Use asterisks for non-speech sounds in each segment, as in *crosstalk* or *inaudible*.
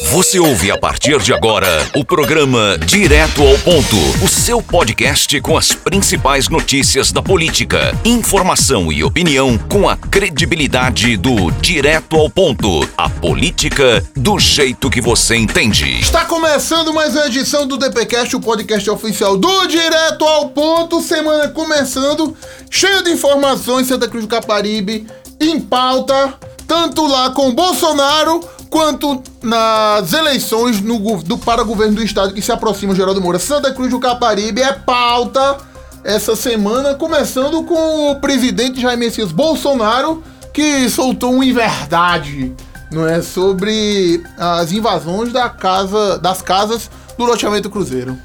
Você ouve a partir de agora o programa Direto ao Ponto, o seu podcast com as principais notícias da política, informação e opinião com a credibilidade do Direto ao Ponto, a política do jeito que você entende. Está começando mais uma edição do DPcast, o podcast oficial do Direto ao Ponto, semana começando, cheio de informações, Santa Cruz do Caparibe, em pauta, tanto lá com Bolsonaro quanto nas eleições no, do, para governo do estado que se aproxima, Geraldo Moura. Santa Cruz do Caparibe é pauta essa semana, começando com o presidente Jair Messias Bolsonaro, que soltou uma inverdade, não é, sobre as invasões da casa, das casas do loteamento Cruzeiro.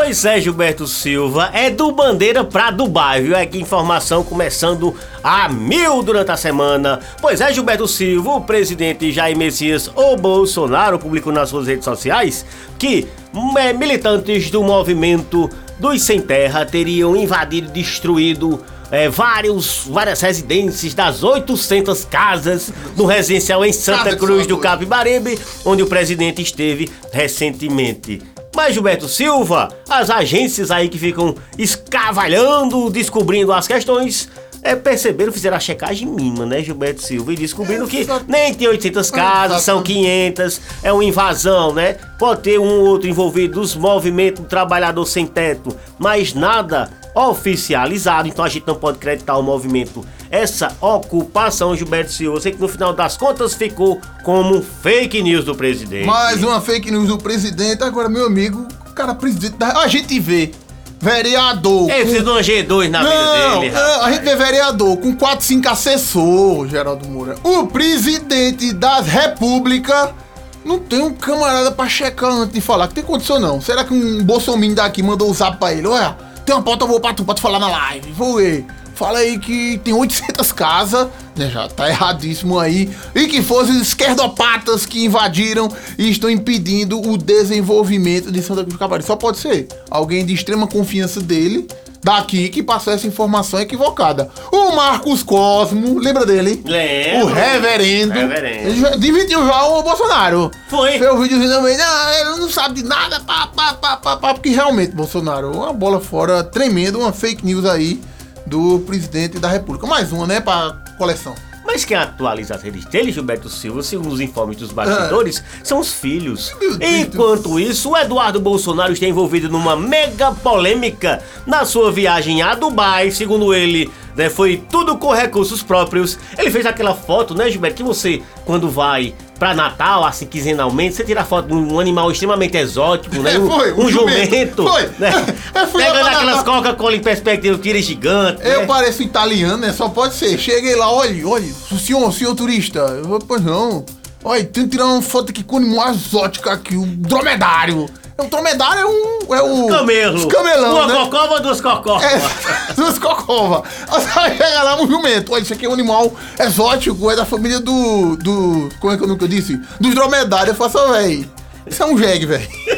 Pois é, Gilberto Silva, é do Bandeira pra Dubai, viu? É que informação começando a mil durante a semana. Pois é, Gilberto Silva, o presidente Jair Messias ou Bolsonaro publicou nas suas redes sociais que é, militantes do movimento dos Sem Terra teriam invadido e destruído é, vários, várias residências das 800 casas do residencial em Santa Cruz do Capibaribe, onde o presidente esteve recentemente. Mas Gilberto Silva, as agências aí que ficam escavalhando, descobrindo as questões, é, perceberam, fizeram a checagem mínima, né, Gilberto Silva? E descobrindo que nem tem 800 casas, são 500, é uma invasão, né? Pode ter um ou outro envolvido dos movimentos do trabalhador sem teto, mas nada oficializado, então a gente não pode acreditar o movimento. Essa ocupação, Gilberto eu sei que no final das contas ficou como fake news do presidente. Mais uma fake news do presidente, agora meu amigo, cara presidente, da... a gente vê vereador. É, precisa de um G2 na não, vida dele. Não, a gente vê vereador com 4, 5 assessores, Geraldo Moura. O presidente das repúblicas não tem um camarada pra checar antes de falar. Que tem condição não. Será que um bolsominion daqui mandou o zap pra ele? Olha, tem uma pauta boa pra tu, pra tu falar na live. Vou ver. Fala aí que tem 800 casas, né? Já tá erradíssimo aí. E que fossem esquerdopatas que invadiram e estão impedindo o desenvolvimento de Santa Cruz do Caparibe. Só pode ser alguém de extrema confiança dele, daqui, que passou essa informação equivocada. O Marcos Cosmo, lembra dele? Lembro. O reverendo. Reverendo. Ele já dividiu já o Bolsonaro. Foi. Fez o videozinho também. Não, ele não sabe de nada, pá, pá, pá, pá, pá. Porque realmente, Bolsonaro, uma bola fora tremenda, uma fake news aí do presidente da República. Mais uma, né, pra coleção. Mas quem atualiza as redes dele, Gilberto Silva, segundo os informes dos bastidores, são os filhos. Enquanto isso, o Eduardo Bolsonaro está envolvido numa mega polêmica na sua viagem a Dubai, segundo ele. Né, foi tudo com recursos próprios. Ele fez aquela foto, né, Gilberto, que você, quando vai pra Natal, assim, quinzenalmente, você tira foto de um animal extremamente exótico, né? É, foi, um, um jumento. jumento. Foi. Né? É, fui Pegando aquelas. Coca-Cola em perspectiva, tira gigante. Eu né? pareço italiano, né? Só pode ser. Cheguei lá, olha, olha, senhor, senhor turista. Eu pois não. Olha, tem que tirar uma foto aqui com o animal exótico aqui, o dromedário. O dromedário é um. É o. Camelo. Os camelão, Uma né? cocova, duas cocovas. É, *laughs* duas cocovas. Aí chega lá um jumento. Olha, isso aqui é um animal exótico, é da família do. do como é que eu nunca disse? Dos dromedários. Eu faço, véi. Isso é um jegue, velho. *laughs*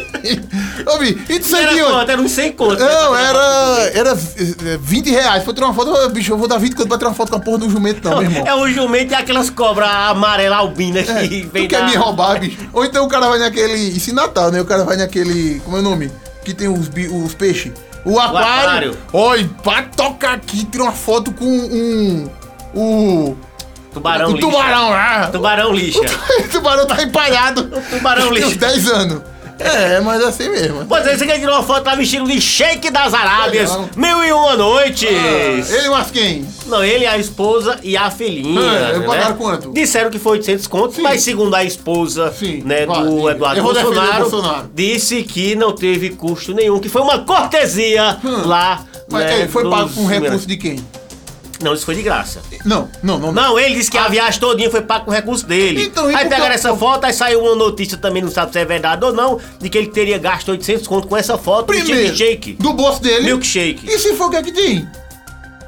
Ô, Bi, e tu Era sabia? quanto? Era uns 100 conto. Não, era, era eh, 20 reais. Foi tirar uma foto, bicho, eu vou dar 20 conto pra tirar uma foto com a porra do jumento, não, meu irmão. É o jumento e aquelas cobras amarelas albinas que É, vem tu quer da- me roubar, bicho? Ou então o cara vai naquele. Isso em Natal, né? O cara vai naquele. Como é o nome? Que tem os, os peixes. O aquário. aquário. Olha, pra tocar aqui, tira uma foto com um. O. Tubarão o lixa. tubarão lá. Tubarão lixa. *laughs* O tubarão tá empalhado. O tubarão Tem uns lixa. 10 anos. É, mas é assim mesmo. Pois é, você quer tirar uma foto lá vestido de shake das Arábias. Legal. Mil e uma noites. Ah, ele mas quem? Não, ele, a esposa e a filhinha. É, né? pagaram quanto? Disseram que foi 800 contos, Sim. mas segundo a esposa Sim, né, vai, do diga. Eduardo Bolsonaro, Bolsonaro. disse que não teve custo nenhum, que foi uma cortesia Hum. lá. Mas né, é, foi pago com recurso de quem? Não, isso foi de graça. Não, não, não. Não, ele disse que a viagem todinha foi pago com recurso dele. Então, e aí pegaram eu- essa foto, aí saiu uma notícia também, não sabe se é verdade ou não, de que ele teria gasto 800 conto com essa foto de Primeiro, milkshake. do bolso dele. Milkshake. E se for o que é que tem?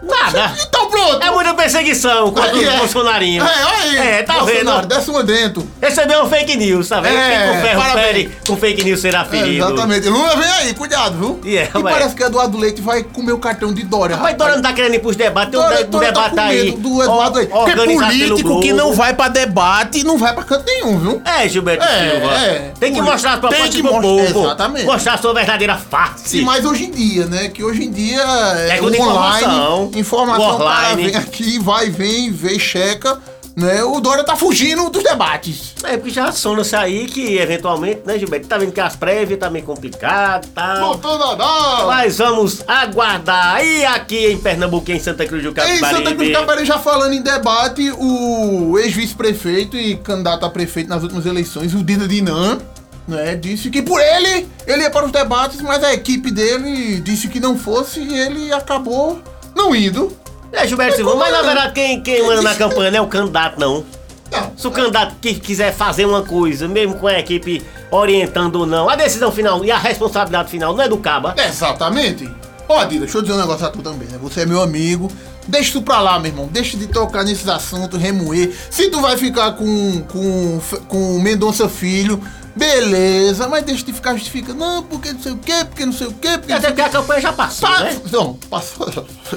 Nada. Então pronto. É muita perseguição contra os é. bolsonarinhos. É, olha aí. É, tá Bolsonaro, vendo? Desce uma dentro. Recebeu um fake news, tá vendo? É, Quem com ferro fere, com fake news será É, ferido. exatamente. Lula vem aí, cuidado, viu? E é, e vai. parece que Eduardo Leite vai comer o cartão de Dória. Mas Dora não tá querendo ir pros debates, tem um, Dória- um Dória tá debate com aí. do Eduardo Leite. Porque político que não vai pra debate não vai pra canto nenhum, viu? É, Gilberto É, Silva. é. Tem que mostrar a tem parte pro povo. exatamente. Mostrar a sua verdadeira face. Sim, mas hoje em dia, né? Que hoje em dia é, É online. Informação. Informação, o cara Online. vem aqui, vai, vem, vê, checa. Né? O Dória tá fugindo dos debates. É, porque já sona-se aí que, eventualmente, né, Gilberto? Tá vendo que as prévias tá meio complicado e tal. Voltando a dar. Mas vamos aguardar. E aqui em Pernambuco, em Santa Cruz do Em Capibaribe. Santa Cruz do já falando em debate, o ex-vice-prefeito e candidato a prefeito nas últimas eleições, o Dida Dinan, né, disse que por ele, ele ia para os debates, mas a equipe dele disse que não fosse e ele acabou não indo. É, Gilberto Silva, mas na verdade quem, quem manda na campanha não é o candidato, não. Não, Se o candidato que quiser fazer uma coisa, mesmo com a equipe orientando ou não, a decisão final e a responsabilidade final não é do Caba. Exatamente. Ó, Dida, deixa eu dizer um negócio a tu também, né? Você é meu amigo. Deixa tu pra lá, meu irmão. Deixa de tocar nesses assuntos, remoer. Se tu vai ficar com com, com Mendonça Filho, beleza. Mas deixa de ficar justificando. Não, porque não sei o quê, porque não sei o quê, porque Até porque a campanha já passou, Pa- né? Não, passou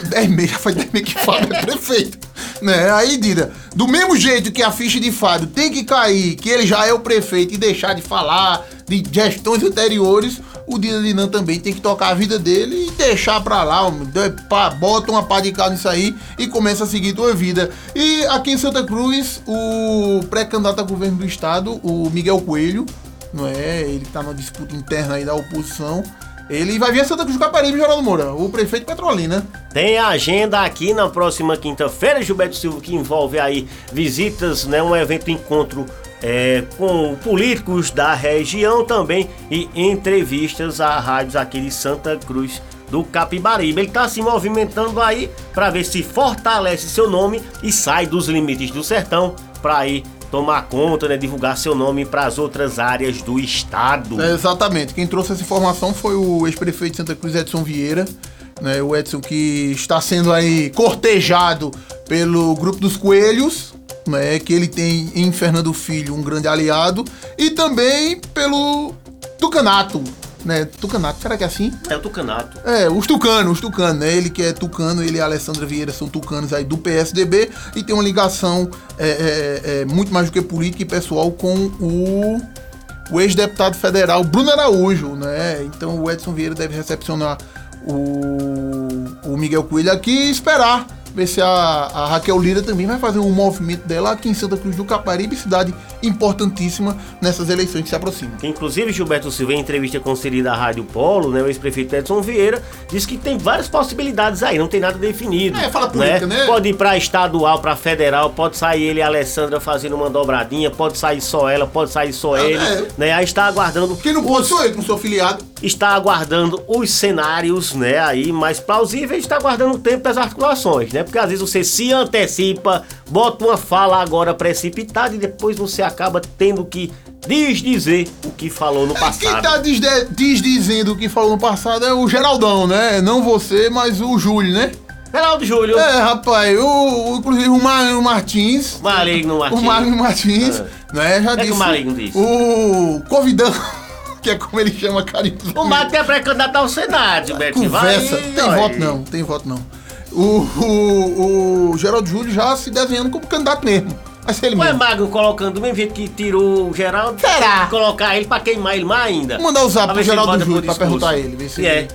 10 meses, já faz 10 meses que Fábio é prefeito. Né? Aí, Dida, do mesmo jeito que a ficha de Fábio tem que cair, que ele já é o prefeito e deixar de falar de gestões anteriores, o Dida Dinan também tem que tocar a vida dele e deixar pra lá, bota uma pá de cal nisso aí e começa a seguir tua vida. E aqui em Santa Cruz, o pré-candidato a governo do estado, o Miguel Coelho, não é? Ele tá numa disputa interna aí da oposição. Ele vai vir a Santa Cruz do Caparibe, Geraldo Moura, o prefeito Petrolina. Tem agenda aqui na próxima quinta-feira, Gilberto Silva, que envolve aí visitas, né? Um evento encontro é, com políticos da região também e entrevistas a rádios aqui de Santa Cruz do Capibaribe. Ele está se movimentando aí para ver se fortalece seu nome e sai dos limites do sertão para aí tomar conta, né, divulgar seu nome para as outras áreas do estado. É, exatamente. Quem trouxe essa informação foi o ex-prefeito de Santa Cruz, Edson Vieira. Né, o Edson que está sendo aí cortejado pelo Grupo dos Coelhos, né, que ele tem em Fernando Filho um grande aliado, e também pelo Tucanato. Né, Tucanato, será que é assim? É o Tucanato. É, os tucanos, os tucanos, né? Ele que é tucano, ele e a Alessandra Vieira são tucanos aí do PSDB e tem uma ligação é, é, é, muito mais do que política e pessoal com o, o ex-deputado federal Bruno Araújo, né? Então o Edson Vieira deve recepcionar o, o Miguel Coelho aqui e esperar ver se a, a Raquel Lira também vai fazer um movimento dela aqui em Santa Cruz do Caparibe, cidade importantíssima nessas eleições que se aproximam. Inclusive Gilberto Silva, em entrevista concedida à Rádio Polo, né, o ex-prefeito Edson Vieira, disse que tem várias possibilidades aí, não tem nada definido. É, fala política, né? Pode ir pra estadual, pra federal, pode sair ele e a Alessandra fazendo uma dobradinha, pode sair só ela, pode sair só ele, é. né? Aí está aguardando, Quem não pode sou eu, que não sou filiado. Está aguardando os cenários, né, aí mais plausíveis, está aguardando o tempo das articulações, né? Porque às vezes você se antecipa, bota uma fala agora precipitada e depois você acaba tendo que desdizer o que falou no Quem passado. tá desde- desdizendo o que falou no passado é o Geraldão, né? Não você, mas o Júlio, né? Geraldo Júlio. É, rapaz, o, inclusive o Mário Martins. Maligno Martins. O Mário Martins, né? Já É que disse. o Maligno disse? O Convidão, que é como ele chama carinhosamente. O Mato é pré-candidato ao Senado, Gilberto. Conversa. Vai, tem olha. voto não, tem voto não. O, o, o Geraldo Júlio já se desenhando como candidato mesmo. Vai ser ele Não é mesmo. Magno colocando do mesmo jeito que tirou o Geraldo? Será? Colocar ele pra queimar ele mais ainda. Vou mandar o zap Pra pro Geraldo Júlio pra perguntar a ele. Ver se é. ele-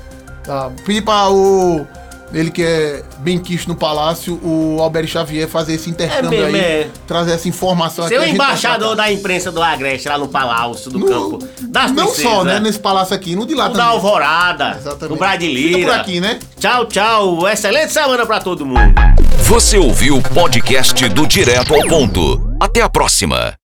Tá. Pedir pra o. Ele que é bem quisto no palácio, o Alberto Xavier fazer esse intercâmbio É mesmo, aí, é. trazer essa informação Seu a gente embaixador vai da imprensa do Agreste lá no Palácio do No- Campo das Não Princesas. só, né? Nesse palácio aqui, no de lá O da também. Alvorada, Exatamente. do Bradilheira. Fica por aqui, né? Tchau, tchau. Excelente semana pra todo mundo. Você ouviu o podcast do Direto ao Ponto. Até a próxima.